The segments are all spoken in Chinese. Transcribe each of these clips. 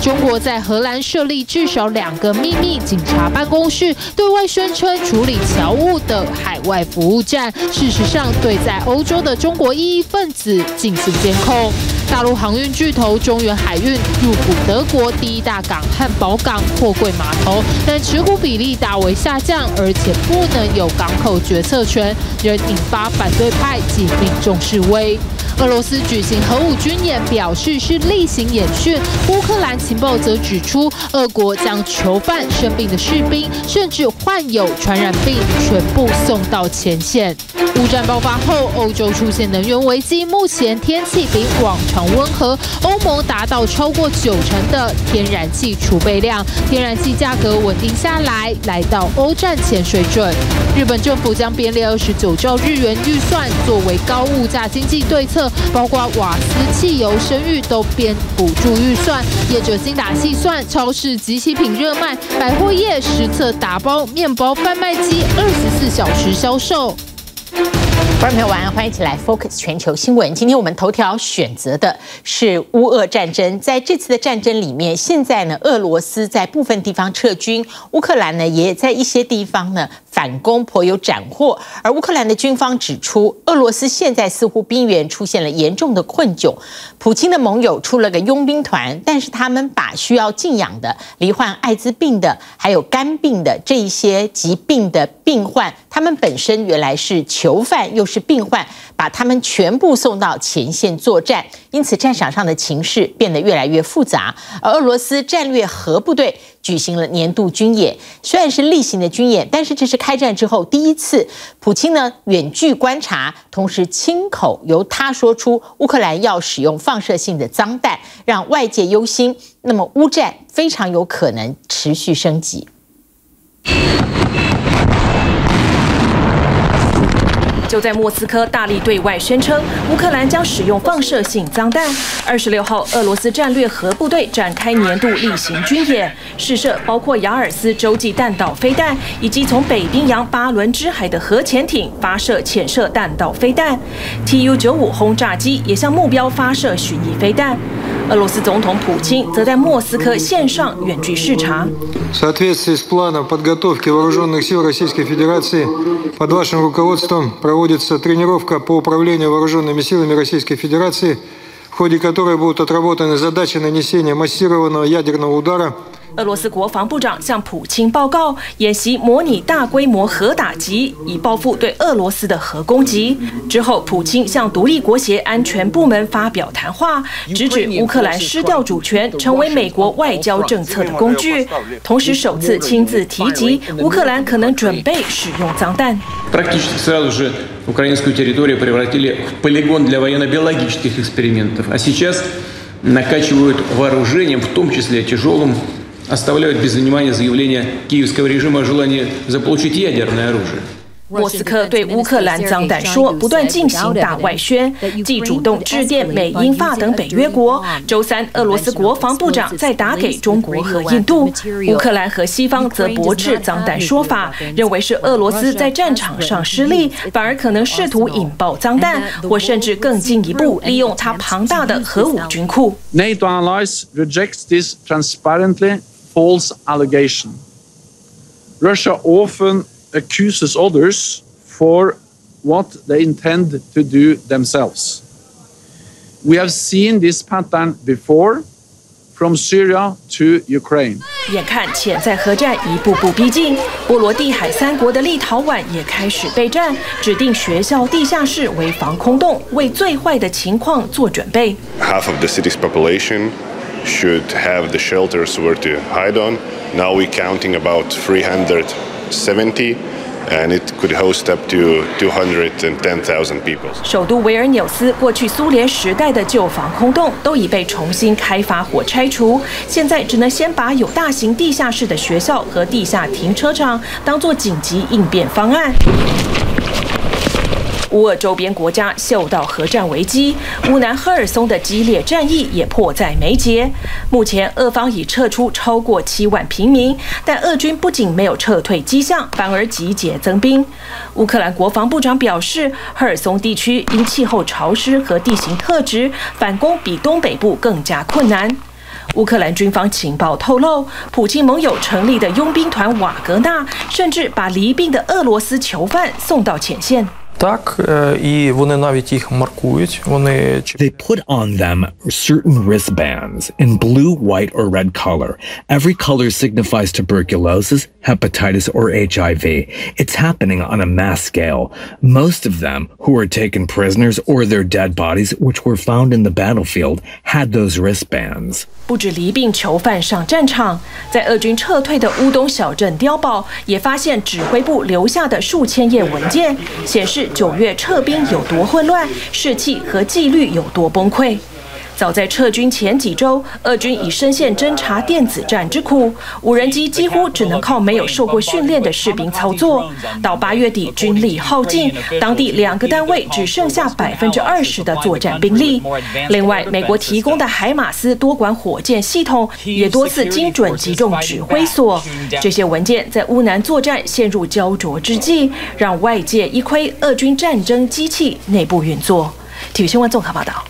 中国在荷兰设立至少两个秘密警察办公室，对外宣称处理侨务的海外服务站，事实上对在欧洲的中国异议分子进行监控。大陆航运巨头中远海运入股德国第一大港汉堡港货柜码头，但持股比例大为下降，而且不能有港口决策权，仍引发反对派及民众示威。俄罗斯举行核武军演，表示是例行演训。乌克兰情报则指出，俄国将囚犯、生病的士兵，甚至患有传染病，全部送到前线。乌战爆发后，欧洲出现能源危机，目前天气比往常温和。欧盟达到超过九成的天然气储备量，天然气价格稳定下来，来到欧战前水准。日本政府将编列二十九兆日元预算，作为高物价经济对策。包括瓦斯、汽油、生育都编补助预算，业者精打细算，超市即期品热卖，百货业实测打包面包贩卖机二十四小时销售。观众朋友晚安，欢迎一起来 Focus 全球新闻。今天我们头条选择的是乌俄战争，在这次的战争里面，现在呢，俄罗斯在部分地方撤军，乌克兰呢也在一些地方呢。反攻颇有斩获，而乌克兰的军方指出，俄罗斯现在似乎兵源出现了严重的困窘。普京的盟友出了个佣兵团，但是他们把需要静养的、罹患艾滋病的、还有肝病的这一些疾病的病患，他们本身原来是囚犯又是病患，把他们全部送到前线作战，因此战场上的情势变得越来越复杂。而俄罗斯战略核部队。举行了年度军演，虽然是例行的军演，但是这是开战之后第一次，普京呢远距观察，同时亲口由他说出乌克兰要使用放射性的脏弹，让外界忧心。那么乌战非常有可能持续升级。就在莫斯科大力对外宣称，乌克兰将使用放射性脏弹。二十六号，俄罗斯战略核部队展开年度例行军演，试射包括雅尔斯洲际弹道飞弹，以及从北冰洋巴伦支海的核潜艇发射潜射弹道飞弹。Tu 九五轰炸机也向目标发射巡弋飞弹。俄罗斯总统普京则在莫斯科线上远距视察。проводится тренировка по управлению вооруженными силами Российской Федерации –俄罗斯国防部长向普京报告，演习模拟大规模核打击，以报复对俄罗斯的核攻击。之后，普京向独立国协安全部门发表谈话，直指乌克兰失掉主权，成为美国外交政策的工具。同时，首次亲自提及乌克兰可能准备使用脏弹。украинскую территорию превратили в полигон для военно-биологических экспериментов. А сейчас накачивают вооружением, в том числе тяжелым, оставляют без внимания заявление киевского режима о желании заполучить ядерное оружие. 莫斯科对乌克兰脏弹说不断进行大外宣，既主动致电美、英、法等北约国。周三，俄罗斯国防部长再打给中国和印度。乌克兰和西方则驳斥脏弹说法，认为是俄罗斯在战场上失利，反而可能试图引爆脏弹，或甚至更进一步利用它庞大的核武军库。NATO allies rejects this transparently false allegation. Russia often accuses others for what they intend to do themselves. We have seen this pattern before, from Syria to Ukraine. 眼看潜在核战一步步逼近，波罗的海三国的立陶宛也开始备战，指定学校地下室为防空洞，为最坏的情况做准备。Half of the city's population should have the shelters where to hide on. Now we're counting about 70. And it could host up to 210,000 people. 首都维尔纽斯过去苏联时代的旧防空洞都已被重新开发或拆除，现在只能先把有大型地下室的学校和地下停车场当做紧急应变方案。乌俄周边国家嗅到核战危机，乌南赫尔松的激烈战役也迫在眉睫。目前，俄方已撤出超过七万平民，但俄军不仅没有撤退迹象，反而集结增兵。乌克兰国防部长表示，赫尔松地区因气候潮湿和地形特质，反攻比东北部更加困难。乌克兰军方情报透露，普京盟友成立的佣兵团瓦格纳，甚至把离病的俄罗斯囚犯送到前线。They put on them certain wristbands in blue, white, or red color. Every color signifies tuberculosis, hepatitis, or HIV. It's happening on a mass scale. Most of them who were taken prisoners or their dead bodies, which were found in the battlefield, had those wristbands. 不止离病囚犯上战场，在俄军撤退的乌东小镇碉堡，也发现指挥部留下的数千页文件，显示 九月撤兵有多混乱，士气和纪律有多崩溃。早在撤军前几周，俄军已深陷侦察电子战之苦，无人机几乎只能靠没有受过训练的士兵操作。到八月底，军力耗尽，当地两个单位只剩下百分之二十的作战兵力。另外，美国提供的海马斯多管火箭系统也多次精准击中指挥所。这些文件在乌南作战陷入焦灼之际，让外界一窥俄军战争机器内部运作。体育新闻综合报道。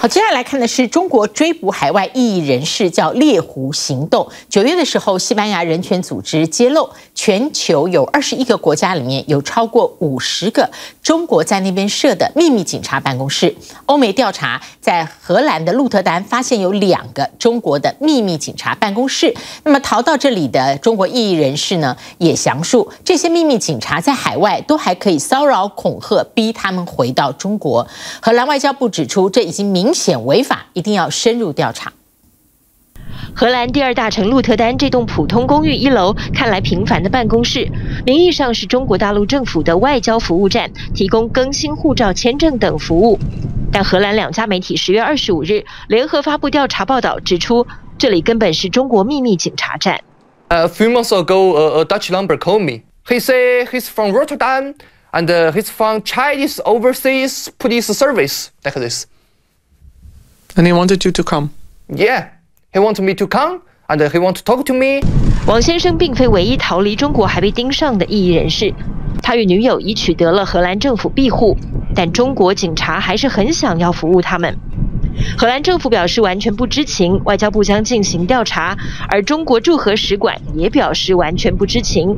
好，接下来看的是中国追捕海外异议人士，叫猎狐行动。九月的时候，西班牙人权组织揭露，全球有二十一个国家里面有超过五十个中国在那边设的秘密警察办公室。欧美调查，在荷兰的鹿特丹发现有两个中国的秘密警察办公室。那么逃到这里的中国异议人士呢，也详述这些秘密警察在海外都还可以骚扰、恐吓，逼他们回到中国。荷兰外交部指出，这已经明。明显违法，一定要深入调查。荷兰第二大城鹿特丹这栋普通公寓一楼看来平凡的办公室，名义上是中国大陆政府的外交服务站，提供更新护照、签证等服务。但荷兰两家媒体十月二十五日联合发布调查报道，指出这里根本是中国秘密警察站。A few months ago, a Dutch number called me. He say he's from Rotterdam and he's from Chinese Overseas Police Service, like this. And he wanted you to come. Yeah, he wanted me to come, and he want to talk to me. 王先生并非唯一逃离中国还被盯上的异议人士，他与女友已取得了荷兰政府庇护，但中国警察还是很想要服务他们。荷兰政府表示完全不知情，外交部将进行调查，而中国驻荷使馆也表示完全不知情。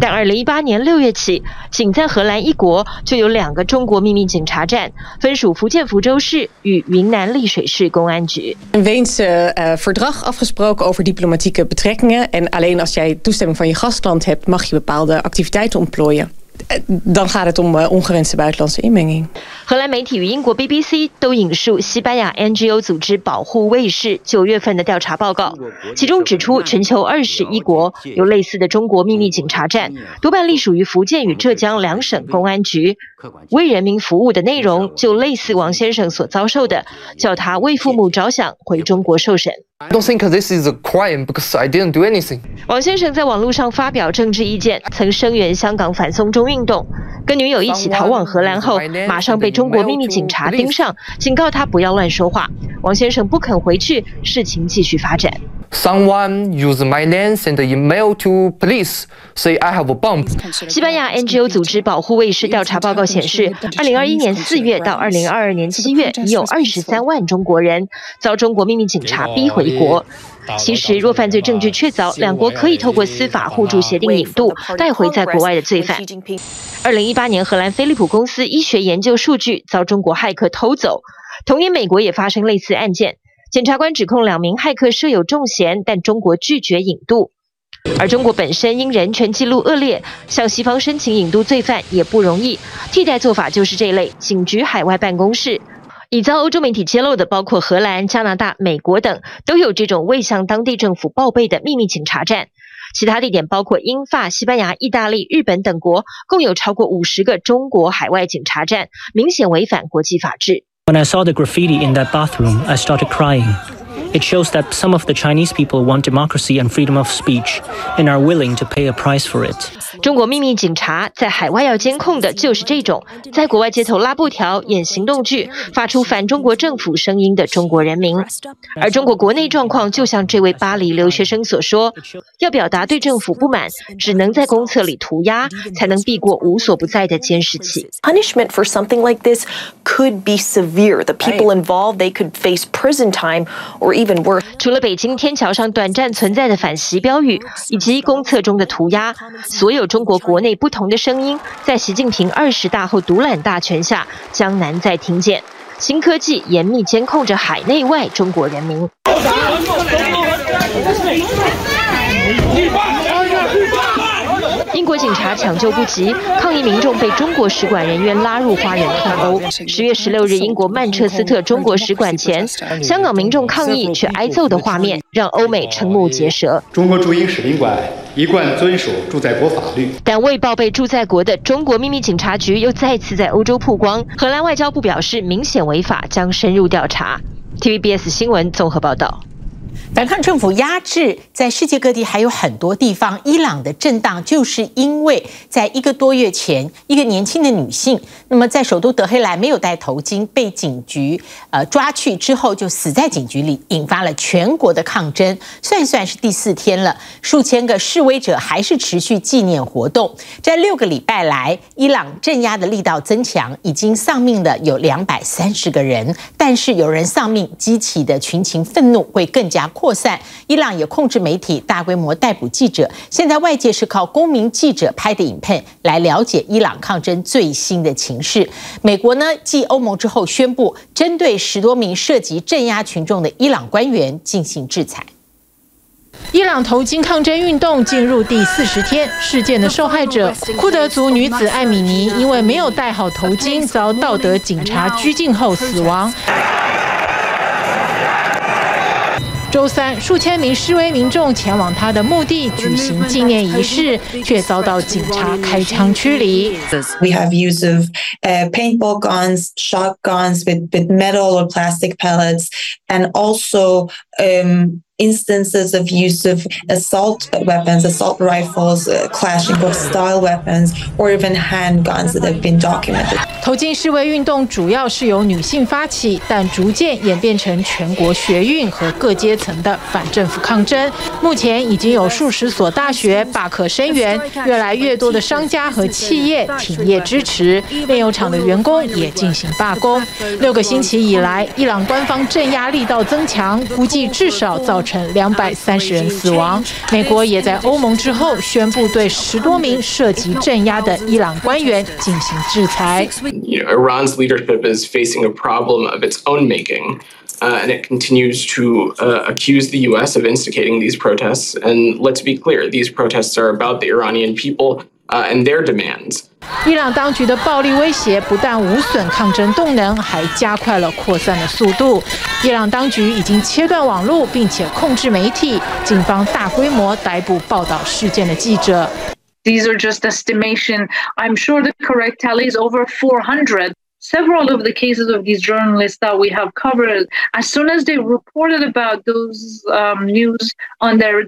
但二零一八年六月起，仅在荷兰一国就有两个中国秘密警察站，分属福建福州市与云南丽水市公安局。Een Weense uh, verdrag afgesproken over diplomatieke betrekkingen en alleen als jij toestemming van je gastland hebt, mag je bepaalde activiteiten ontplooien. Dan gaat het om ongewenste buitenlandse inmenging。荷兰媒体与英国 BBC 都引述西班牙 NGO 组织保护卫士九月份的调查报告，其中指出全球二十一国有类似的中国秘密警察站，多半隶属于福建与浙江两省公安局，为人民服务的内容就类似王先生所遭受的，叫他为父母着想回中国受审。I don't think this is a crime because I didn't do anything. 王先生在网络上发表政治意见，曾声援香港反送中运动，跟女友一起逃往荷兰后，马上被中国秘密警察盯上，警告他不要乱说话。王先生不肯回去，事情继续发展。Someone use my name send email to police say I have a bomb。西班牙 NGO 组织保护卫士调查报告显示，二零二一年四月到二零二二年七月，已有二十三万中国人遭中国秘密警察逼回国。其实，若犯罪证据确凿，两国可以透过司法互助协定引渡带回在国外的罪犯。二零一八年，荷兰飞利浦公司医学研究数据遭中国骇客偷走。同年，美国也发生类似案件。检察官指控两名骇客涉有重嫌，但中国拒绝引渡。而中国本身因人权记录恶劣，向西方申请引渡罪犯也不容易。替代做法就是这类警局海外办公室。已遭欧洲媒体揭露的，包括荷兰、加拿大、美国等，都有这种未向当地政府报备的秘密警察站。其他地点包括英法、西班牙、意大利、日本等国，共有超过五十个中国海外警察站，明显违反国际法治。When I saw the graffiti in that bathroom, I started crying. It shows that some of the Chinese people want democracy and freedom of speech and are willing to pay a price for it. 中国秘密警察在海外要监控的就是这种在国外街头拉布条、演行动剧、发出反中国政府声音的中国人民。而中国国内状况，就像这位巴黎留学生所说，要表达对政府不满，只能在公厕里涂鸦，才能避过无所不在的监视器。Punishment for something like this could be severe. The people involved, they could face prison time or even worse. 除了北京天桥上短暂存在的反习标语，以及公厕中的涂鸦，所有中国国内不同的声音，在习近平二十大后独揽大权下，将难再听见。新科技严密监控着海内外中国人民。英国警察抢救不及，抗议民众被中国使馆人员拉入花园痛殴。十月十六日，英国曼彻斯特中国使馆前，香港民众抗议却挨揍的画面，让欧美瞠目结舌。中国驻英使领馆一贯遵守驻在国法律，但未报备驻在国的中国秘密警察局又再次在欧洲曝光。荷兰外交部表示，明显违法，将深入调查。TVBS 新闻综合报道。反抗政府压制，在世界各地还有很多地方，伊朗的震荡就是因为在一个多月前，一个年轻的女性，那么在首都德黑兰没有戴头巾，被警局呃抓去之后就死在警局里，引发了全国的抗争。算算是第四天了，数千个示威者还是持续纪念活动。这六个礼拜来，伊朗镇压的力道增强，已经丧命的有两百三十个人，但是有人丧命激起的群情愤怒会更加扩散，伊朗也控制媒体，大规模逮捕记者。现在外界是靠公民记者拍的影片来了解伊朗抗争最新的情势。美国呢，继欧盟之后宣布针对十多名涉及镇压群众的伊朗官员进行制裁。伊朗头巾抗争运动进入第四十天，事件的受害者库德族女子艾米尼因为没有戴好头巾，遭道德警察拘禁后死亡。周三，数千名示威民众前往他的墓地举行纪念仪式，却遭到警察开枪驱离。We have use of paintball guns, shotguns with with metal or plastic pellets, and also um. Instances of use of assault weapons, assault rifles, clashing of style weapons, or even handguns that have been documented. 投进示威运动主要是由女性发起，但逐渐演变成全国学运和各阶层的反政府抗争。目前已经有数十所大学罢课声援，越来越多的商家和企业停业支持，炼油厂的员工也进行罢工。六个星期以来，伊朗官方镇压力道增强，估计至少造成两百三十人死亡。美国也在欧盟之后宣布对十多名涉及镇压的伊朗官员进行制裁。Iran's leadership is facing a problem of its own making, and it continues to accuse the U.S. of instigating these protests. And let's be clear, these protests are about the Iranian people and their demands. 伊朗当局的暴力威胁不但无损抗争动能，还加快了扩散的速度。伊朗当局已经切断网络，并且控制媒体，警方大规模逮捕报道事件的记者。These are just estimation. I'm sure the correct tally is over 400. Several of the cases of these journalists that we have covered, as soon as they reported about those um, news on their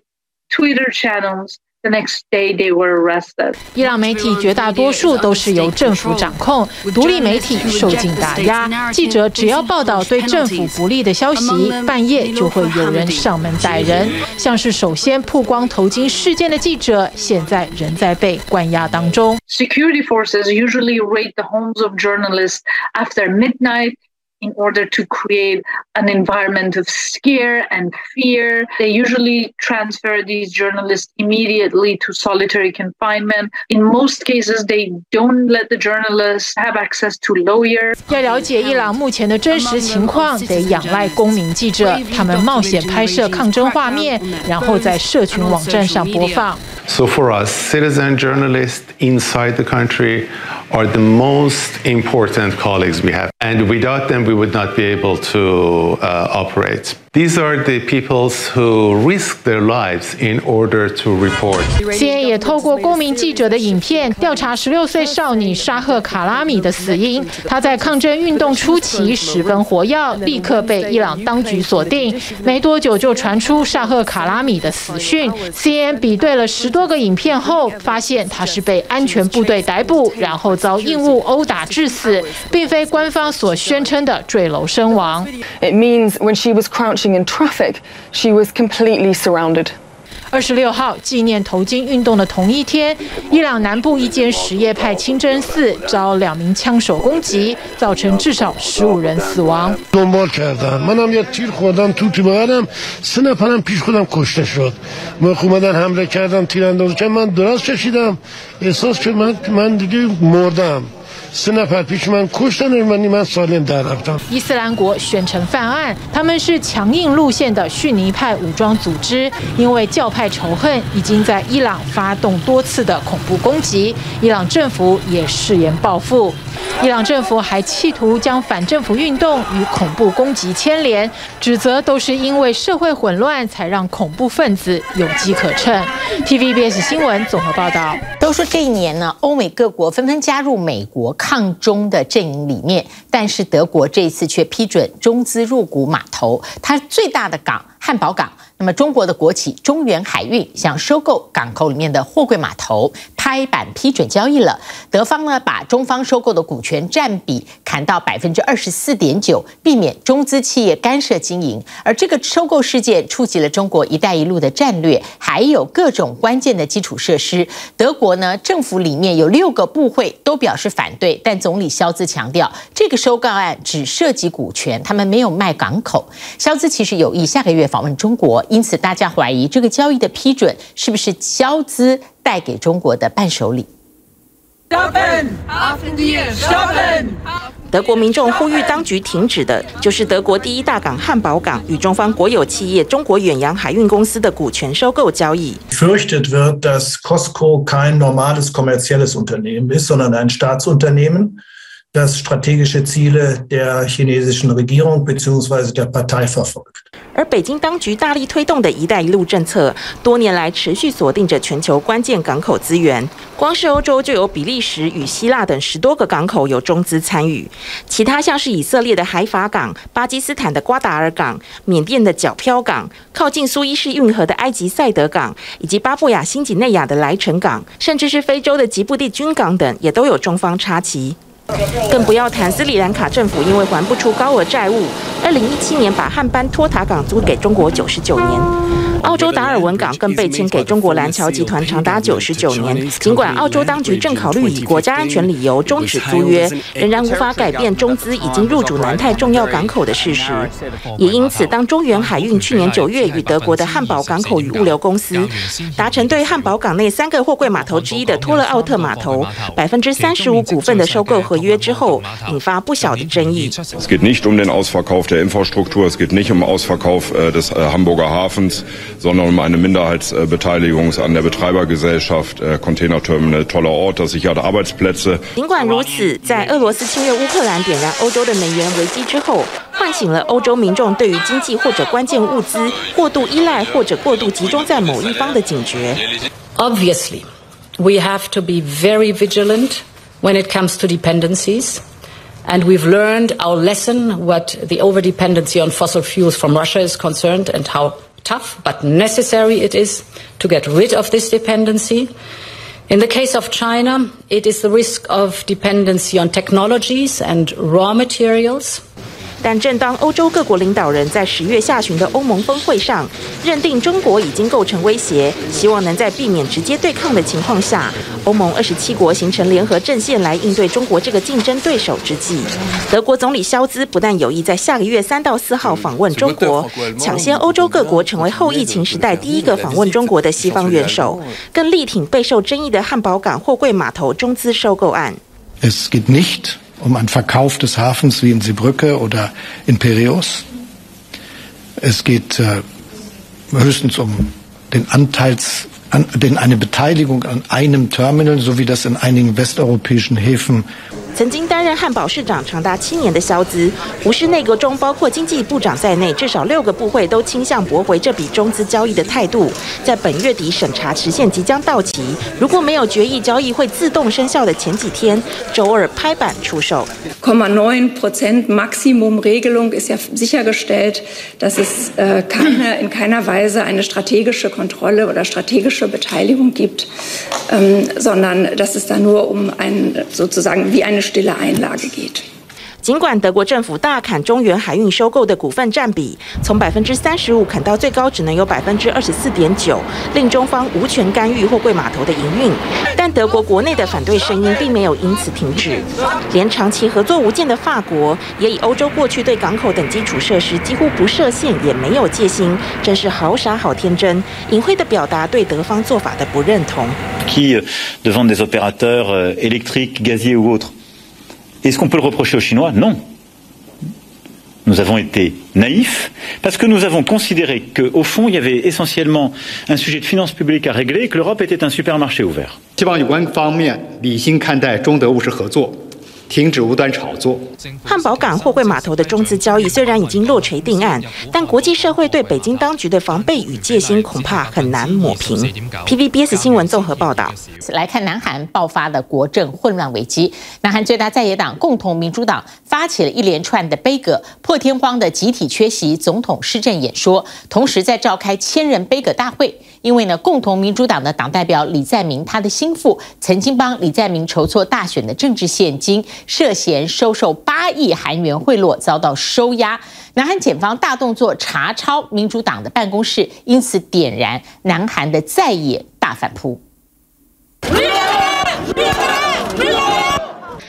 Twitter channels. The next day they were arrested. 伊朗媒体绝大多数都是由政府掌控，独立媒体受尽打压。记者只要报道对政府不利的消息，半夜就会有人上门逮人。像是首先曝光头巾事件的记者，现在仍在被关押当中。Security forces usually raid the homes of journalists after midnight. In order to create an environment of scare and fear, they usually transfer these journalists immediately to solitary confinement. In most cases, they don't let the journalists have access to lawyers. 要了解伊朗目前的真实情况，得仰赖公民记者，他们冒险拍摄抗争画面，然后在社群网站上播放。So for us, citizen journalists inside the country are the most important colleagues we have, and without them, we would not be able to uh, operate. These are the peoples who risk their lives in order to report. CN 也透过公民记者的影片调查十六岁少女沙赫卡拉米的死因。她在抗争运动初期十分活跃，立刻被伊朗当局锁定。没多久就传出沙赫卡拉米的死讯。CNN 比对了十多个影片后，发现她是被安全部队逮捕，然后遭硬物殴打致死，并非官方所宣称的坠楼身亡。It means when she was crouching in traffic, she was completely surrounded. 二十六号纪念头巾运动的同一天，伊朗南部一间什叶派清真寺遭两名枪手攻击，造成至少十五人死亡。伊斯兰国宣称犯案，他们是强硬路线的逊尼派武装组织，因为教派仇恨，已经在伊朗发动多次的恐怖攻击。伊朗政府也誓言报复。伊朗政府还企图将反政府运动与恐怖攻击牵连，指责都是因为社会混乱才让恐怖分子有机可乘。TVBS 新闻综合报道。都说这一年呢，欧美各国纷纷加入美国抗中的阵营里面，但是德国这一次却批准中资入股码头，它最大的港汉堡港。那么，中国的国企中远海运想收购港口里面的货柜码头，拍板批准交易了。德方呢，把中方收购的股权占比砍到百分之二十四点九，避免中资企业干涉经营。而这个收购事件触及了中国“一带一路”的战略，还有各种关键的基础设施。德国呢，政府里面有六个部会都表示反对，但总理肖兹强调，这个收购案只涉及股权，他们没有卖港口。肖兹其实有意下个月访问中国。因此，大家怀疑这个交易的批准是不是交资带给中国的伴手礼？德国民众呼吁当局停止的，就是德国第一大港汉堡港与中方国有企业中国远洋海运公司的股权收购交易。而北京当局大力推动的一带一路政策，多年来持续锁定着全球关键港口资源。光是欧洲就有比利时与希腊等十多个港口有中资参与，其他像是以色列的海法港、巴基斯坦的瓜达尔港、缅甸的皎漂港、靠近苏伊士运河的埃及赛德港，以及巴布亚新几内亚的莱城港，甚至是非洲的吉布地军港等，也都有中方插旗。更不要谈斯里兰卡政府因为还不出高额债务，二零一七年把汉班托塔港租给中国九十九年。澳洲达尔文港更被签给中国蓝桥集团长达九十九年。尽管澳洲当局正考虑以国家安全理由终止租约，仍然无法改变中资已经入主南太重要港口的事实。也因此，当中远海运去年九月与德国的汉堡港口与物流公司达成对汉堡港内三个货柜码头之一的托勒奥特码头百分之三十五股份的收购合约之后，引发不小的争议。Es geht nicht um den Ausverkauf der Infrastruktur, es geht nicht um Ausverkauf des Hamburger Hafens. sondern um eine Minderheitsbeteiligung an der Betreibergesellschaft Container Terminal toller Ort, das sichert Arbeitsplätze。尽管如此，在俄罗斯侵略乌克兰点燃欧洲的能源危机之后，唤醒了欧洲民众对于经济或者关键物资过度依赖或者过度集中在某一方的警觉。Obviously, we have to be very vigilant when it comes to dependencies, and we've learned our lesson what the overdependency on fossil fuels from Russia is concerned and how tough but necessary it is to get rid of this dependency. In the case of China, it is the risk of dependency on technologies and raw materials. 但正当欧洲各国领导人在十月下旬的欧盟峰会上认定中国已经构成威胁，希望能在避免直接对抗的情况下，欧盟二十七国形成联合阵线来应对中国这个竞争对手之际，德国总理肖兹不但有意在下个月三到四号访问中国，抢先欧洲各国成为后疫情时代第一个访问中国的西方元首，更力挺备受争议的汉堡港货柜码头中资收购案。Um einen Verkauf des Hafens wie in Seebrücke oder in Piräus. Es geht äh, höchstens um den Anteils, an, den, eine Beteiligung an einem Terminal, so wie das in einigen westeuropäischen Häfen 曾经担任汉堡市长长达七年的肖兹，胡适内阁中包括经济部长在内，至少六个部会都倾向驳回这笔中资交易的态度。在本月底审查时限即将到期，如果没有决议交易会自动生效的前几天，周二拍板出售。尽管德国政府大砍中原海运收购的股份占比，从百分之三十五砍到最高只能有百分之二十四点九，令中方无权干预货柜码头的营运，但德国国内的反对声音并没有因此停止。连长期合作无间的法国，也以欧洲过去对港口等基础设施几乎不设限，也没有戒心，真是好傻好天真，隐晦的表达对德方做法的不认同。Qui devant des opérateurs électriques, gaziers ou autres, est-ce qu'on peut le reprocher aux Chinois? Non. Nous avons été naïfs parce que nous avons considéré qu'au fond, il y avait essentiellement un sujet de finances publiques à régler et que l'Europe était un supermarché ouvert. 希望有关方面理性看待中德务实合作。 停止无端炒作。汉堡港货柜码头的中资交易虽然已经落锤定案，但国际社会对北京当局的防备与戒心恐怕很难抹平。TVBS 新闻综合报道。来看南韩爆发的国政混乱危机，南韩最大在野党共同民主党发起了一连串的杯葛、破天荒的集体缺席总统施政演说，同时在召开千人杯葛大会。因为呢，共同民主党的党代表李在明，他的心腹曾经帮李在明筹措大选的政治献金，涉嫌收受八亿韩元贿赂，遭到收押。南韩检方大动作查抄民主党的办公室，因此点燃南韩的在野大反扑。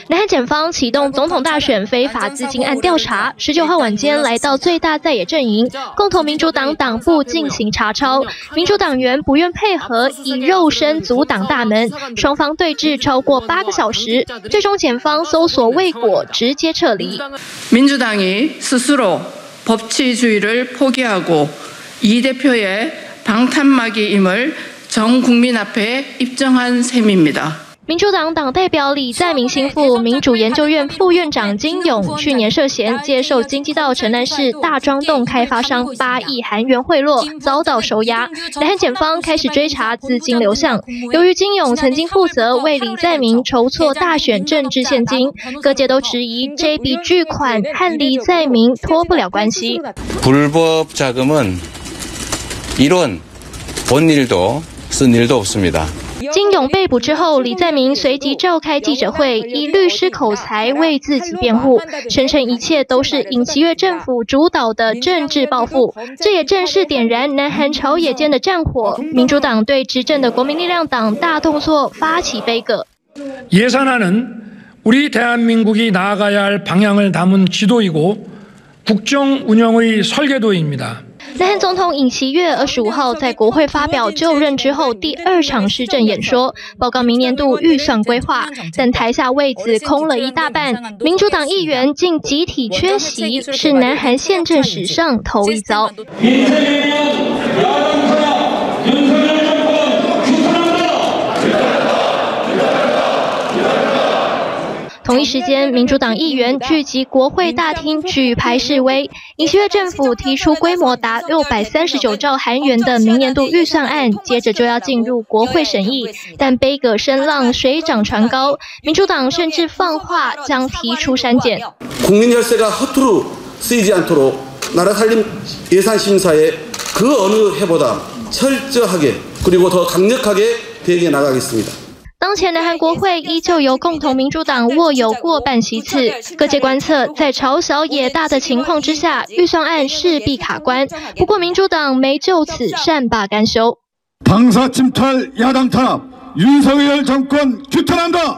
南韩检方启动总统大选非法资金案调查，十九号晚间来到最大在野阵营共同民主党党部进行查抄，民主党员不愿配合，以肉身阻挡大门，双方对峙超过八个小时，最终检方搜索未果，直接撤离。民主党以스스로법치주의를포기하고이대표의방탄막이임을전국민앞에입증한셈입니다。 民主党党代表李在明心腹、民主研究院副院长金勇去年涉嫌接受京畿道城南市大庄洞开发商八亿韩元贿赂，遭到收押。南韩检方开始追查资金流向。由于金勇曾经负责为李在明筹措大选政治献金，各界都质疑这笔巨款和李在明脱不了关系。불법자금은이론본일도쓴일도없습니다。 金勇被捕之后，李在明随即召开记者会，以律师口才为自己辩护，声称一切都是尹锡悦政府主导的政治报复。这也正是点燃南韩朝野间的战火。民主党对执政的国民力量党大动作发起杯葛。예산안은우리대한민국이나아가야할방향을담은지도이고국정운영의설계도입니다。 南韩总统尹锡悦二十五号在国会发表就任之后第二场施政演说，报告明年度预算规划，但台下位子空了一大半，民主党议员竟集体缺席，是南韩宪政史上头一遭。同一时间，民主党议员聚集国会大厅举牌示威。尹锡悦政府提出规模达六百三十九兆韩元的明年度预算案，接着就要进入国会审议。但杯葛声浪水涨船高，民主党甚至放话将提出删减。国民혈세가허투루쓰이지않도록나라살림예산심사에그어느해보다철저하게그리고더강력하게대응해나가겠습니다。 当前南韩国会依旧由共同民主党握有过半席次，各界观测在朝小野大的情况之下，预算案势必卡关。不过民主党没就此善罢甘休。당사침탈야당탄압윤석열정권규탄한다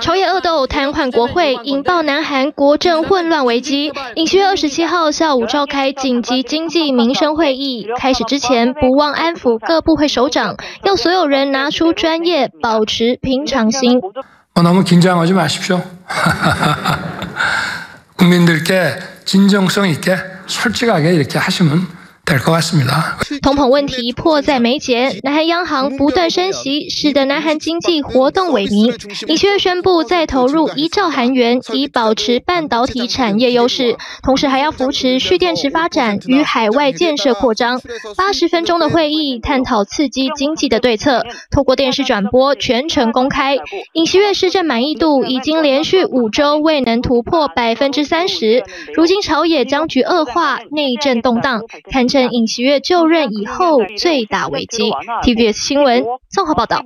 朝野恶斗瘫痪国会，引爆南韩国政混乱危机。尹锡悦二十七号下午召开紧急经济民生会议，开始之前不忘安抚各部会首长，要所有人拿出专业，保持平常心。너무긴장하지마십시오 국민들께진정성있게솔직하게이렇게하시면 通膨问题迫在眉睫，南韩央行不断升息，使得南韩经济活动萎靡。尹锡悦宣布再投入一兆韩元，以保持半导体产业优势，同时还要扶持蓄电池发展与海外建设扩张。八十分钟的会议探讨刺激经济的对策，透过电视转播，全程公开。尹锡悦施政满意度已经连续五周未能突破百分之三十，如今朝野僵局恶化，内政动荡，堪称。尹锡悦就任以后最大危机。TVBS 新闻综合报道。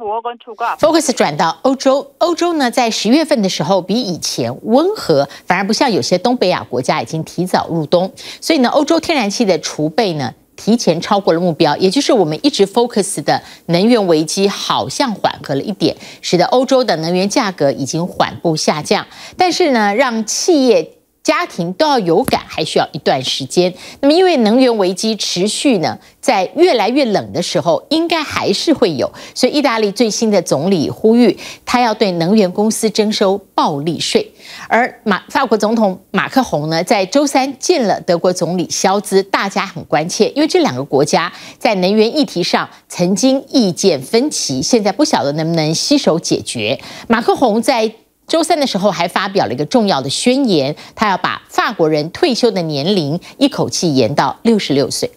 Focus 转到欧洲，欧洲呢在十月份的时候比以前温和，反而不像有些东北亚国家已经提早入冬，所以呢，欧洲天然气的储备呢提前超过了目标，也就是我们一直 Focus 的能源危机好像缓和了一点，使得欧洲的能源价格已经缓步下降，但是呢，让企业。家庭都要有感，还需要一段时间。那么，因为能源危机持续呢，在越来越冷的时候，应该还是会有。所以，意大利最新的总理呼吁，他要对能源公司征收暴利税。而马法国总统马克宏呢，在周三见了德国总理肖兹，大家很关切，因为这两个国家在能源议题上曾经意见分歧，现在不晓得能不能携手解决。马克宏在。周三的时候还发表了一个重要的宣言，他要把法国人退休的年龄一口气延到六十六岁。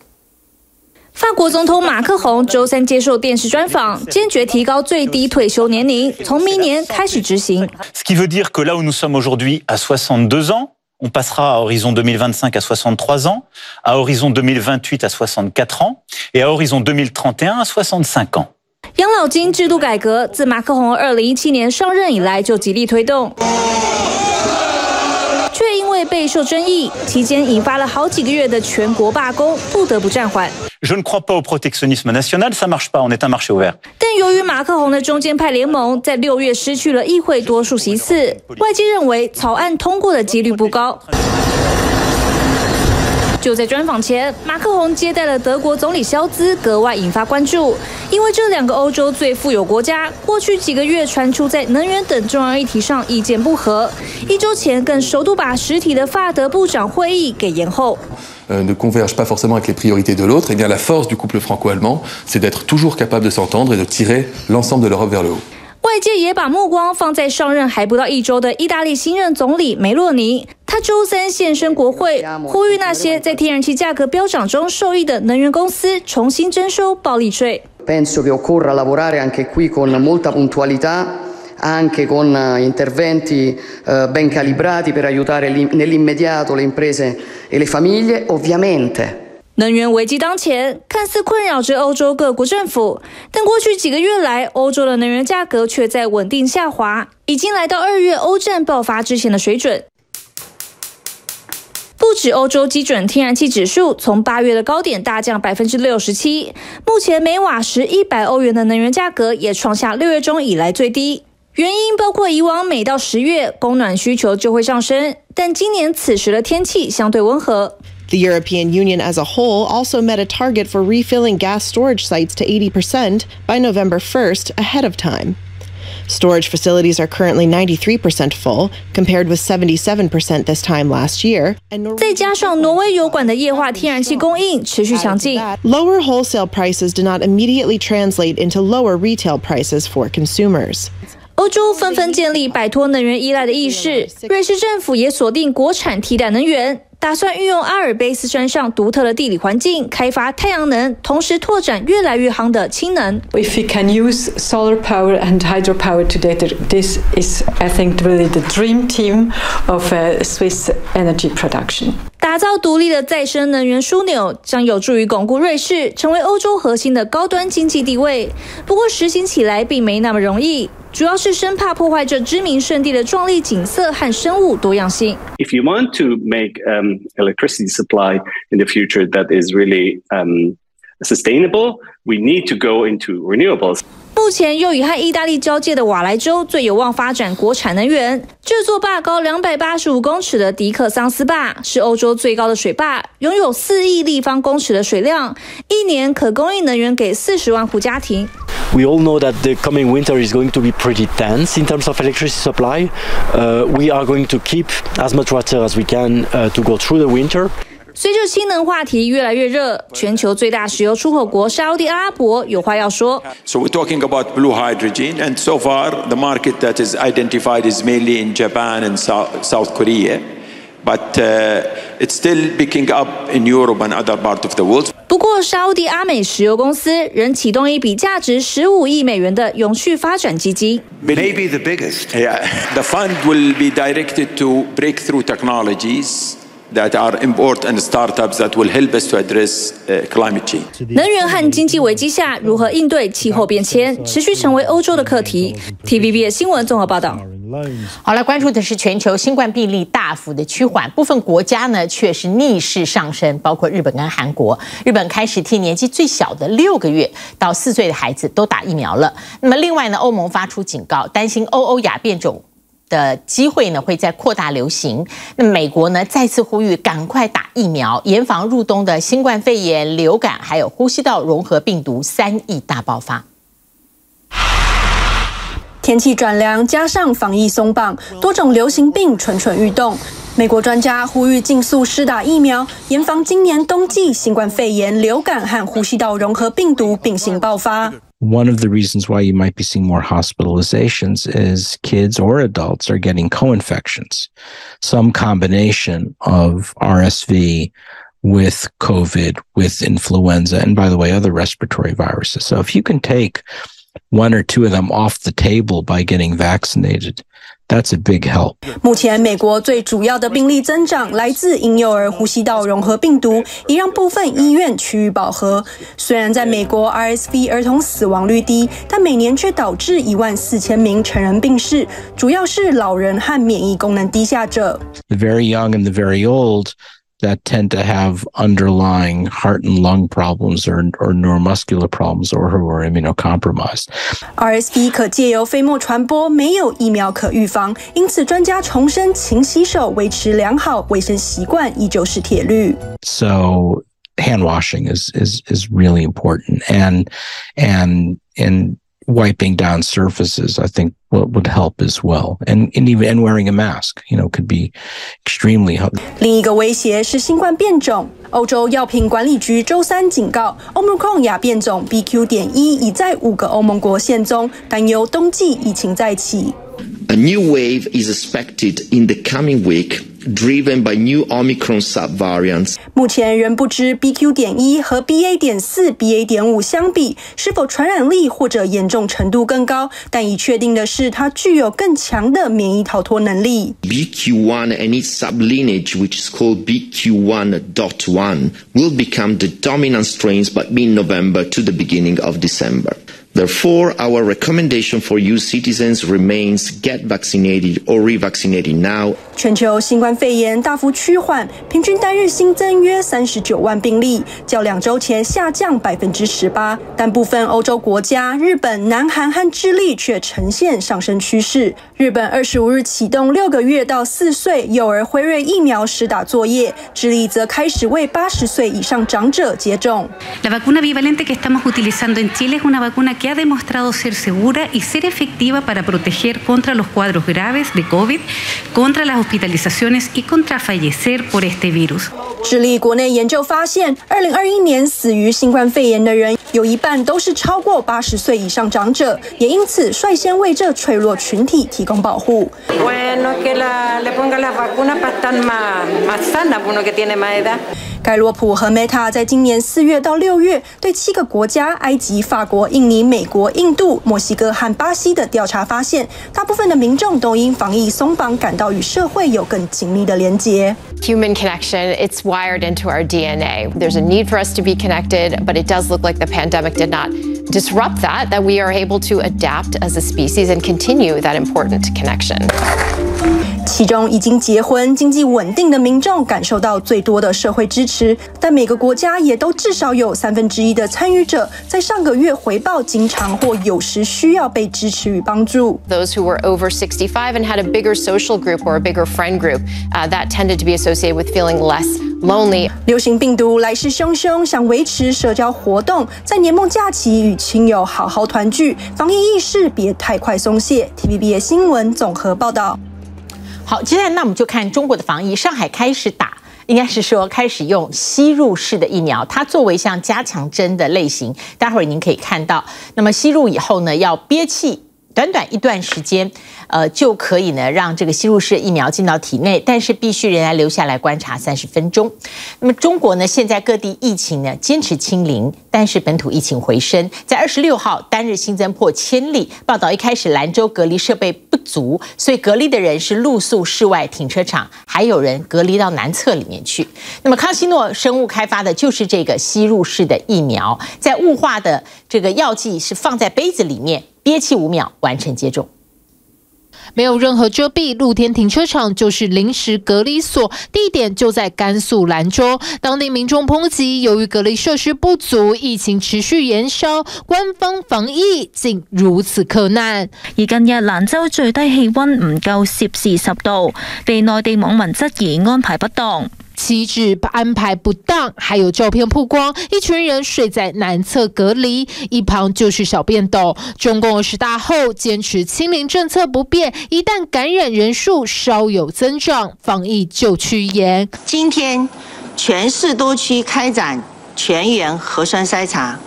法国总统马克宏周三接受电视专访，坚决提高最低退休年龄，从明年开始执行。Ce qui veut dire que là où nous sommes aujourd'hui à 62 ans, on passera à horizon 2025 à 63 ans, à horizon 2028 à 64 ans et à horizon 2031 à 65 ans。养老金制度改革自马克宏二零一七年上任以来就极力推动，却因为备受争议，期间引发了好几个月的全国罢工，不得不暂缓。但由于马克宏的中间派联盟在六月失去了议会多数席次，外界认为草案通过的几率不高。就在专访前，马克宏接待了德国总理萧兹，格外引发关注。因为这两个欧洲最富有国家，过去几个月传出在能源等重要议题上意见不合，一周前更首度把实体的法德部长会议给延后。，ne converge pas forcément avec les priorités de l'autre. Eh bien, la force du couple franco-allemand, c'est d'être toujours capable de s'entendre et de tirer l'ensemble de l'Europe vers le haut. 外界也把目光放在上任还不到一周的意大利新任总理梅洛尼。他周三现身国会，呼吁那些在天然气价格飙涨中受益的能源公司重新征收暴利税。Penso che occorra lavorare anche qui con molta puntualità, anche con interventi ben calibrati per aiutare nell'immediato le imprese e le famiglie, ovviamente. 能源危机当前，看似困扰着欧洲各国政府，但过去几个月来，欧洲的能源价格却在稳定下滑，已经来到二月欧战爆发之前的水准。不止欧洲基准天然气指数从八月的高点大降百分之六十七，目前每瓦时一百欧元的能源价格也创下六月中以来最低。原因包括以往每到十月供暖需求就会上升，但今年此时的天气相对温和。The European Union as a whole also met a target for refilling gas storage sites to 80% by November 1st, ahead of time. Storage facilities are currently 93% full, compared with 77% this time last year. 再加上挪威油管的液化天然气供应持续强劲。Lower wholesale prices do not immediately translate into lower retail prices for consumers. 欧洲纷纷建立摆脱能源依赖的意识，瑞士政府也锁定国产替代能源。 打算运用阿尔卑斯山上独特的地理环境，开发太阳能，同时拓展越来越夯的氢能。If we can use solar power and hydropower today, this is, I think, really the dream team of Swiss energy production. 打造独立的再生能源枢纽，将有助于巩固瑞士成为欧洲核心的高端经济地位。不过，实行起来并没那么容易。主要是生怕破坏这知名圣地的壮丽景色和生物多样性。If you want to make um, electricity supply in the future that is really um, sustainable, we need to go into renewables. 目前又与和意大利交界的瓦莱州最有望发展国产能源。这座坝高两百八十五公尺的迪克桑斯坝是欧洲最高的水坝，拥有四亿立方公尺的水量，一年可供应能源给四十万户家庭。We all know that the coming winter is going to be pretty tense in terms of electricity supply. Uh, we are going to keep as much water as we can uh, to go through the winter. 随着氢能话题越来越热，全球最大石油出口国沙乌地阿拉伯有话要说。So we're talking about blue hydrogen, and so far the market that is identified is mainly in Japan and South Korea. But it's still picking up in Europe and other parts of the world. 不过，沙乌地阿美石油公司仍启动一笔价值十五亿美元的永续发展基金。Maybe the biggest. Yeah, the fund will be directed to breakthrough technologies That are important and startups that will help us to address climate change. 能源和经济危机下如何应对气候变迁，持续成为欧洲的课题。TVB 新闻综合报道。好了，关注的是全球新冠病例大幅的趋缓，部分国家呢却是逆势上升，包括日本跟韩国。日本开始替年纪最小的六个月到四岁的孩子都打疫苗了。那么另外呢，欧盟发出警告，担心欧欧亚变种的机会呢会在扩大流行。那美国呢再次呼吁赶快打疫苗，严防入冬的新冠肺炎、流感还有呼吸道融合病毒三疫大爆发。天气转凉，加上防疫松绑，多种流行病蠢蠢欲动。美国专家呼吁尽速施打疫苗，严防今年冬季新冠肺炎、流感和呼吸道融合病毒并行爆发。One of the reasons why you might be seeing more hospitalizations is kids or adults are getting co-infections, some combination of RSV with COVID, with influenza, and by the way, other respiratory viruses. So if you can take one or two of them off the table by getting vaccinated. That's a big help. 目前，美国最主要的病例增长来自婴幼儿呼吸道融合病毒，也让部分医院趋于饱和。虽然在美国 RSV 儿童死亡率低，但每年却导致一万四千名成人病逝，主要是老人和免疫功能低下者。The very young and the very old. that tend to have underlying heart and lung problems or, or neuromuscular problems or who are immunocompromised. RSV 可借由飞沫传播，没有疫苗可预防，因此专家重申勤洗手、维持良好卫生习惯依旧是铁律。So hand washing is is is really important and and and wiping down surfaces, I think would, would help as well. And, and even and wearing a mask, you know, could be extremely helpful. 另一个威胁是新冠变种。欧洲药品管理局周三警告，Omicron 亚变种 BQ. 点一已在五个欧盟国现踪，担忧冬季疫情再起。A new wave is expected in the coming week. Driven by new Omicron subvariants. 目前仍不知 BQ. 点一和 BA. 点四、BA. 点五相比是否传染力或者严重程度更高，但已确定的是它具有更强的免疫逃脱能力。BQ1 and its sublineage, which is called BQ1.1, will become the dominant strains by mid-November to the beginning of December. Therefore, our recommendation for you citizens remains get vaccinated or revaccinated now. 全球新冠肺炎大幅趋缓，平均单日新增约三十九万病例，较两周前下降百分之十八。但部分欧洲国家，日本、南韩和智利却呈现上升趋势。日本二十五日启动六个月到四岁幼儿辉瑞疫苗施打作业，智利则开始为八十岁以上长者接种。La vacuna bivalente que estamos utilizando en Chile es una vacuna que ha demostrado ser segura y ser efectiva para proteger contra los cuadros graves de COVID, contra las hospitalizaciones y contra fallecer por este virus. 智利国内研究发现，二零二一年死于新冠肺炎的人有一半都是超过八十岁以上长者，也因此率先为这脆弱群体提供保护。 盖洛普和 Meta 在今年四月到六月对七个国家——埃及、法国、印尼、美国、印度、墨西哥和巴西的调查发现，大部分的民众都因防疫松绑感到与社会有更紧密的连结。Human connection, it's wired into our DNA. There's a need for us to be connected, but it does look like the pandemic did not disrupt that, that we are able to adapt as a species and continue that important connection. 其中已经结婚、经济稳定的民众感受到最多的社会支持，但每个国家也都至少有三分之一的参与者在上个月回报经常或有时需要被支持与帮助。Those who were over 65 and had a bigger social group or a bigger friend group, uh, that tended to be associated with feeling less lonely. 流行病毒来势汹汹，想维持社交活动，在年末假期与亲友好好团聚，防疫意识别太快松懈。TVBS 新闻综合报道。好，接下来那我们就看中国的防疫。上海开始打应该是说开始用吸入式的疫苗，它作为像加强针的类型，待会儿您可以看到。那么吸入以后呢，要憋气。短短一段时间，呃，就可以呢让这个吸入式疫苗进到体内，但是必须仍然留下来观察三十分钟。那么中国呢，现在各地疫情呢坚持清零，但是本土疫情回升，在二十六号单日新增破千例。报道一开始，兰州隔离设备不足，所以隔离的人是露宿室外停车场，还有人隔离到南侧里面去。那么康希诺生物开发的就是这个吸入式的疫苗，在雾化的这个药剂是放在杯子里面。憋气五秒完成接种，没有任何遮蔽，露天停车场就是临时隔离所，地点就在甘肃兰州。当地民众抨击，由于隔离设施不足，疫情持续延烧，官方防疫竟如此困难。而近日兰州最低气温唔够摄氏十度，被内地网民质疑安排不当。岂止安排不当，还有照片曝光，一群人睡在南侧隔离，一旁就是小便斗。中共十大后坚持清零政策不变，一旦感染人数稍有增长，防疫就趋严。今天全市多区开展全员核酸筛查，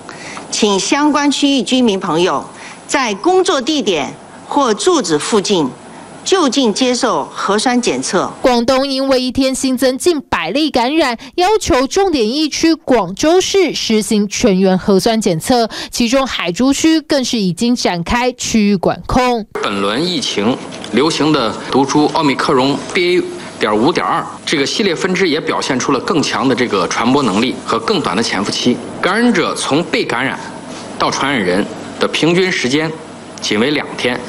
请相关区域居民朋友在工作地点或住址附近。就近接受核酸检测。广东因为一天新增近百例感染，要求重点疫区广州市实行全员核酸检测，其中海珠区更是已经展开区域管控。本轮疫情流行的毒株奥密克戎 BA. 点五点二这个系列分支也表现出了更强的这个传播能力和更短的潜伏期，感染者从被感染到传染人的平均时间仅为两天。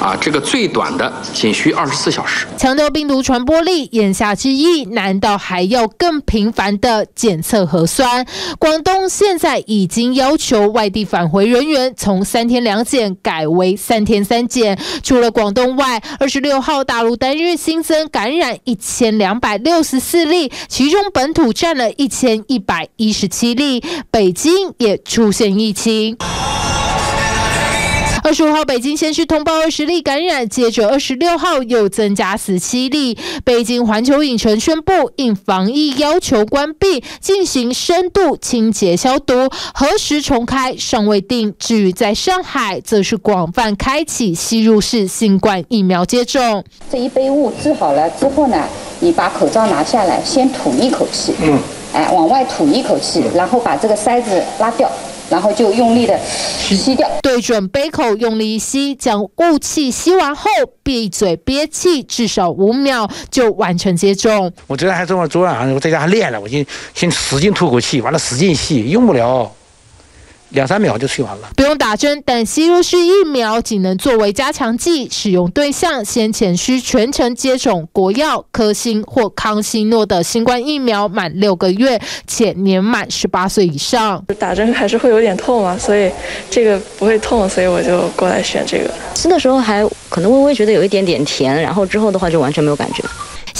啊，这个最短的仅需二十四小时。强调病毒传播力，言下之意，难道还要更频繁的检测核酸？广东现在已经要求外地返回人员从三天两检改为三天三检。除了广东外，二十六号大陆单日新增感染一千两百六十四例，其中本土占了一千一百一十七例，北京也出现疫情。二十五号，北京先是通报二十例感染，接着二十六号又增加十七例。北京环球影城宣布，应防疫要求关闭，进行深度清洁消毒，何时重开尚未定。至于在上海，则是广泛开启吸入式新冠疫苗接种。这一杯雾治好了之后呢，你把口罩拿下来，先吐一口气，嗯，哎，往外吐一口气，然后把这个塞子拉掉。然后就用力的吸掉，对准杯口用力吸，将雾气吸完后闭嘴憋气至少五秒就完成接种。我昨天还昨昨晚上我在家还练了，我先先使劲吐口气，完了使劲吸，用不了。两三秒就去完了，不用打针，但吸入式疫苗仅能作为加强剂，使用对象先前需全程接种国药、科兴或康希诺的新冠疫苗，满六个月且年满十八岁以上。打针还是会有点痛嘛，所以这个不会痛，所以我就过来选这个。吃的时候还可能微微觉得有一点点甜，然后之后的话就完全没有感觉。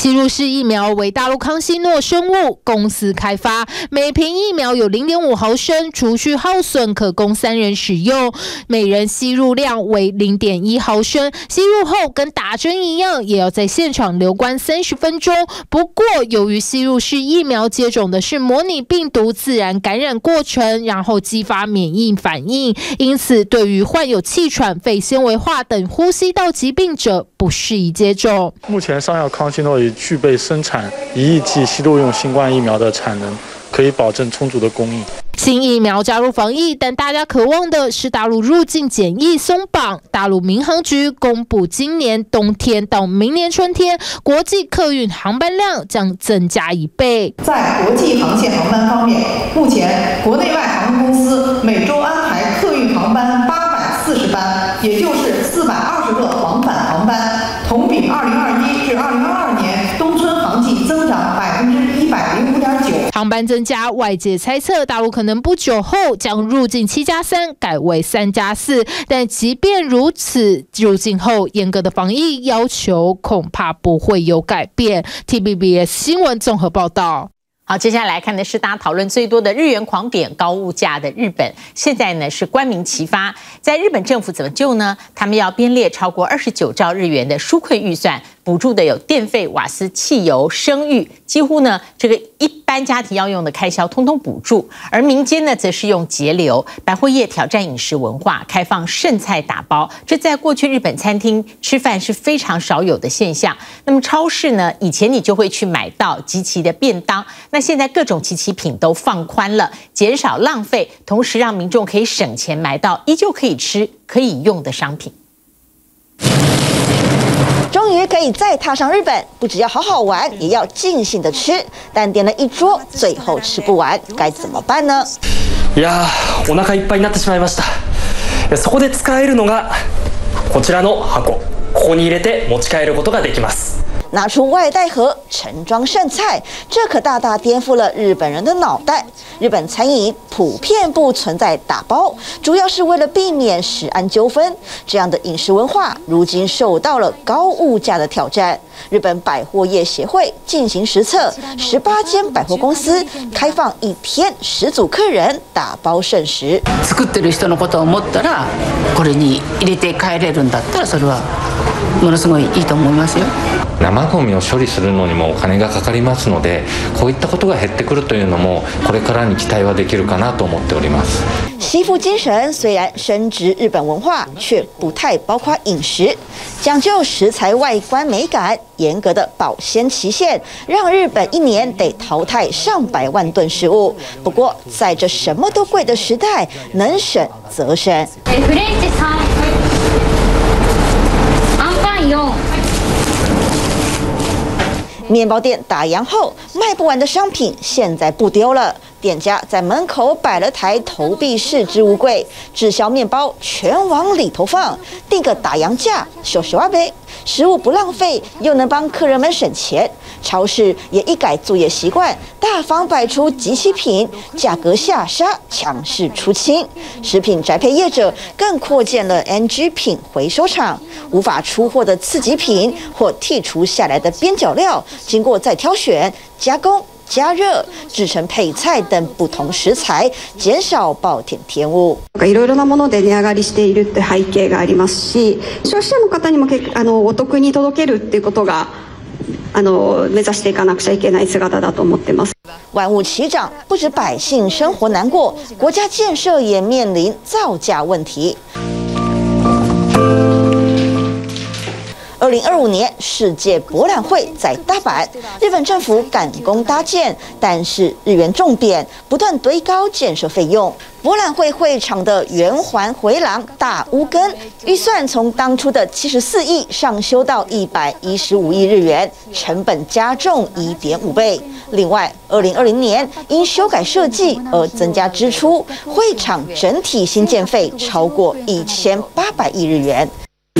吸入式疫苗为大陆康希诺生物公司开发，每瓶疫苗有零点五毫升，除去耗损可供三人使用，每人吸入量为零点一毫升。吸入后跟打针一样，也要在现场留观三十分钟。不过，由于吸入式疫苗接种的是模拟病毒自然感染过程，然后激发免疫反应，因此对于患有气喘、肺纤维化等呼吸道疾病者不适宜接种。目前上药康希诺已。已具备生产一亿剂吸入用新冠疫苗的产能，可以保证充足的供应。新疫苗加入防疫，但大家渴望的是大陆入境检疫松绑。大陆民航局公布，今年冬天到明年春天，国际客运航班量将增加一倍。在国际航线航班方面，目前国内外航空公司每周安排客运航班八百四十班，也就是航班增加，外界猜测大陆可能不久后将入境七加三改为三加四。但即便如此，入境后严格的防疫要求恐怕不会有改变。T B B S 新闻综合报道。好，接下来看的是大家讨论最多的日元狂贬、高物价的日本，现在呢是官民齐发，在日本政府怎么救呢？他们要编列超过二十九兆日元的纾困预算。补助的有电费、瓦斯、汽油、生育，几乎呢这个一般家庭要用的开销通通补助。而民间呢，则是用节流，百货业挑战饮食文化，开放剩菜打包。这在过去日本餐厅吃饭是非常少有的现象。那么超市呢，以前你就会去买到即期的便当，那现在各种即期品都放宽了，减少浪费，同时让民众可以省钱买到依旧可以吃、可以用的商品。终于可以再踏上日本，不只要好好玩，也要尽兴的吃。但点了一桌，最后吃不完，该怎么办呢？いや、お腹いっぱいになってしまいました。そこで使えるのがこちらの箱。ここに入れて持ち帰ることができます。拿出外带盒盛装剩菜，这可大大颠覆了日本人的脑袋。日本餐饮普遍不存在打包，主要是为了避免食安纠纷。这样的饮食文化如今受到了高物价的挑战。日本百货业协会进行实测，十八间百货公司开放一天十组客人打包剩食。作ってる人のことを思ったら、これに入れて帰れるんだったら、それは ものすごいいいと思いますよ。生ゴミを処理するのにもお金がかかりますのでこういったことが减ってくるというのもこれからに期待はできるかなと思っております惜福精神虽然深植日本文化，却不太包括饮食，讲究食材外观美感，严格的保鲜期限，让日本一年得淘汰上百万吨食物。不过在这什么都贵的时代，能省则省。面包店打烊后卖不完的商品，现在不丢了。店家在门口摆了台投币式置物柜，滞销面包全往里头放，定个打烊价，小小啊呗。食物不浪费，又能帮客人们省钱。超市也一改作业习惯，大方摆出集齐品，价格下杀，强势出清。食品宅配业者更扩建了 NG 品回收厂，无法出货的次级品或剔除下来的边角料，经过再挑选、加工、加热，制成配菜等不同食材，减少暴殄天物。いろいろなもので値上がりしているって背景がありますし、消费者の方にもあのお得に届けるっていうことが。あの目指していかなくちゃいけない姿だと思ってます。万物齐涨，不止百姓生活难过，国家建设也面临造价问题。 二零二五年世界博览会在大阪，日本政府赶工搭建，但是日元重贬，不断堆高建设费用。博览会会场的圆环回廊大屋根预算从当初的七十四亿上修到一百一十五亿日元，成本加重一点五倍。另外，二零二零年因修改设计而增加支出，会场整体新建费超过一千八百亿日元。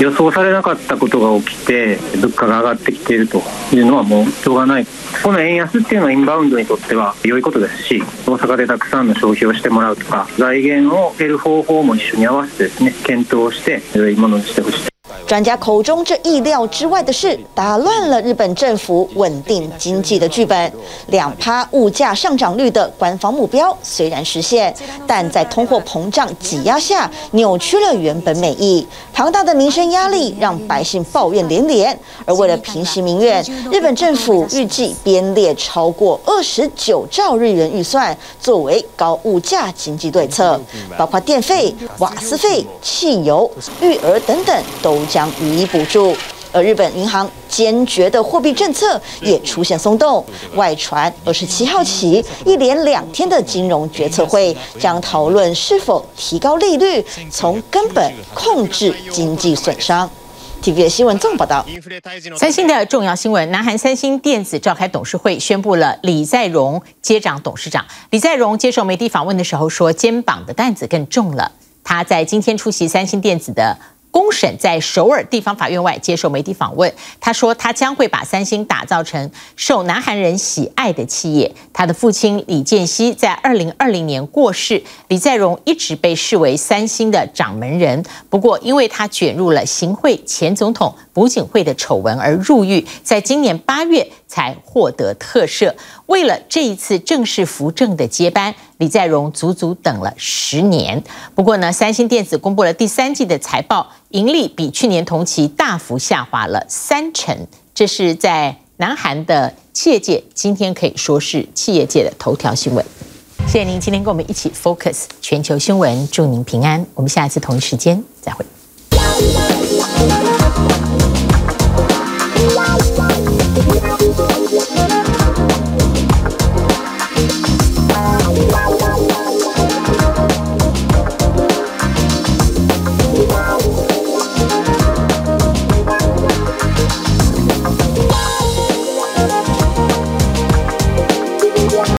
予想されなかったことが起きて物価が上がってきているというのはもうしょうがない。この円安っていうのはインバウンドにとっては良いことですし、大阪でたくさんの消費をしてもらうとか、財源を得る方法も一緒に合わせてですね、検討して良いものにしてほしい。专家口中这意料之外的事，打乱了日本政府稳定经济的剧本。两趴物价上涨率的官方目标虽然实现，但在通货膨胀挤压下，扭曲了原本美意。庞大的民生压力让百姓抱怨连连。而为了平息民怨，日本政府预计编列超过二十九兆日元预算，作为高物价经济对策，包括电费、瓦斯费、汽油、育儿等等都将。予以补助，而日本银行坚决的货币政策也出现松动。外传二十七号起，一连两天的金融决策会将讨论是否提高利率，从根本控制经济损伤。TVB 新闻纵报道。三星的重要新闻：南韩三星电子召开董事会，宣布了李在镕接掌董事长。李在镕接受媒体访问的时候说：“肩膀的担子更重了。”他在今天出席三星电子的。公审在首尔地方法院外接受媒体访问，他说他将会把三星打造成受南韩人喜爱的企业。他的父亲李建熙在二零二零年过世，李在镕一直被视为三星的掌门人。不过，因为他卷入了行贿前总统朴槿惠的丑闻而入狱，在今年八月才获得特赦。为了这一次正式扶正的接班，李在镕足足等了十年。不过呢，三星电子公布了第三季的财报。盈利比去年同期大幅下滑了三成，这是在南韩的企业界，今天可以说是企业界的头条新闻。谢谢您今天跟我们一起 focus 全球新闻，祝您平安。我们下一次同一时间再会。Thank you.